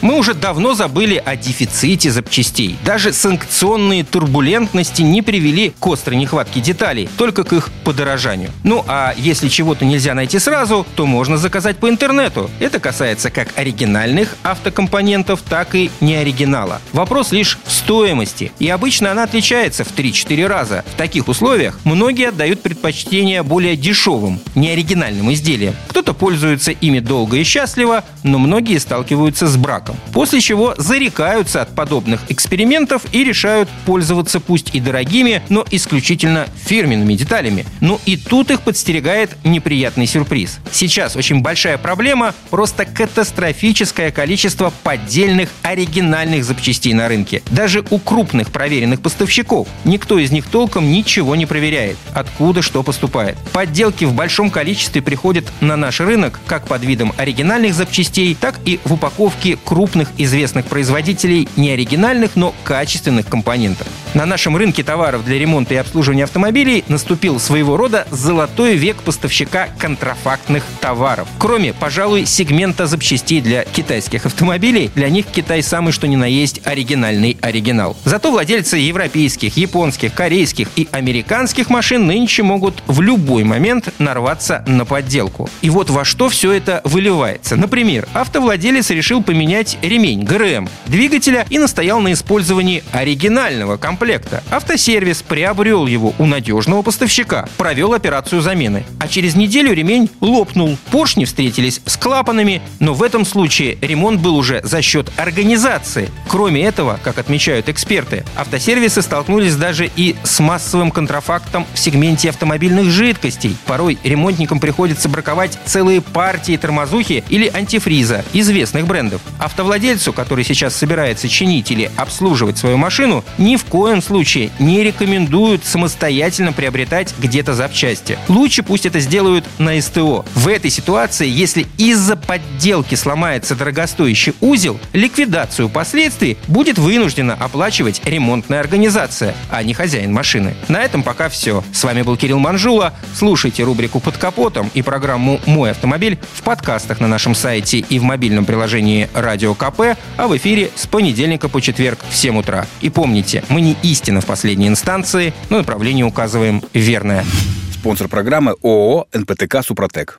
Мы уже давно забыли о дефиците запчастей. Даже санкционные турбулентности не привели к острой нехватке деталей, только к их подорожанию. Ну а если чего-то нельзя найти сразу, то можно заказать по интернету. Это касается как оригинальных автокомпонентов, так и неоригинала. Вопрос лишь в стоимости. И обычно она отличается в 3-4 раза. В таких условиях многие отдают предпочтение более дешевым, неоригинальным изделиям. Кто-то пользуется ими долго и счастливо, но многие сталкиваются с браком. После чего зарекаются от подобных экспериментов и решают пользоваться пусть и дорогими, но исключительно фирменными деталями. Ну и тут их подстерегает неприятный сюрприз. Сейчас очень большая проблема – просто катастрофическое количество поддельных оригинальных запчастей на рынке. Даже у крупных проверенных поставщиков. Никто из них толком ничего не проверяет, откуда что поступает. Подделки в большом количестве приходят на наш рынок как под видом оригинальных запчастей, так и в упаковке крупных известных производителей не оригинальных, но качественных компонентов. На нашем рынке товаров для ремонта и обслуживания автомобилей наступил своего рода золотой век поставщика контрафактных товаров. Кроме, пожалуй, сегмента запчастей для китайских автомобилей, для них Китай самый что ни на есть оригинальный оригинал. Зато владельцы европейских, японских, корейских и американских машин нынче могут в любой момент нарваться на подделку. И вот во что все это выливается. Например, автовладелец решил поменять ремень ГРМ двигателя и настоял на использовании оригинального комплекта. Автосервис приобрел его у надежного поставщика, провел операцию замены. А через неделю ремень лопнул. Поршни встретились с клапанами, но в этом случае ремонт был уже за счет организации. Кроме этого, как отмечают эксперты, автосервисы столкнулись даже и с массовым контрафактом в сегменте автомобильных жидкостей. Порой ремонтникам приходится браковать целые партии тормозухи или антифриза известных брендов. Автовладельцу, который сейчас собирается чинить или обслуживать свою машину, ни в коем случае не рекомендуют самостоятельно приобретать где-то запчасти. Лучше пусть это сделают на СТО. В этой ситуации, если из-за подделки сломается дорогостоящий узел, ликвидацию последствий будет вынуждена оплачивать ремонтная организация, а не хозяин машины. На этом пока все. С вами был Кирилл Манжула. Слушайте рубрику «Под капотом» и программу «Мой автомобиль» в подкастах на нашем сайте и в мобильном приложении «Радио Радио КП, а в эфире с понедельника по четверг в 7 утра. И помните, мы не истина в последней инстанции, но направление указываем верное. Спонсор программы ООО «НПТК Супротек».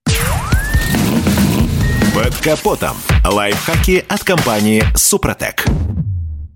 Под капотом. Лайфхаки от компании «Супротек».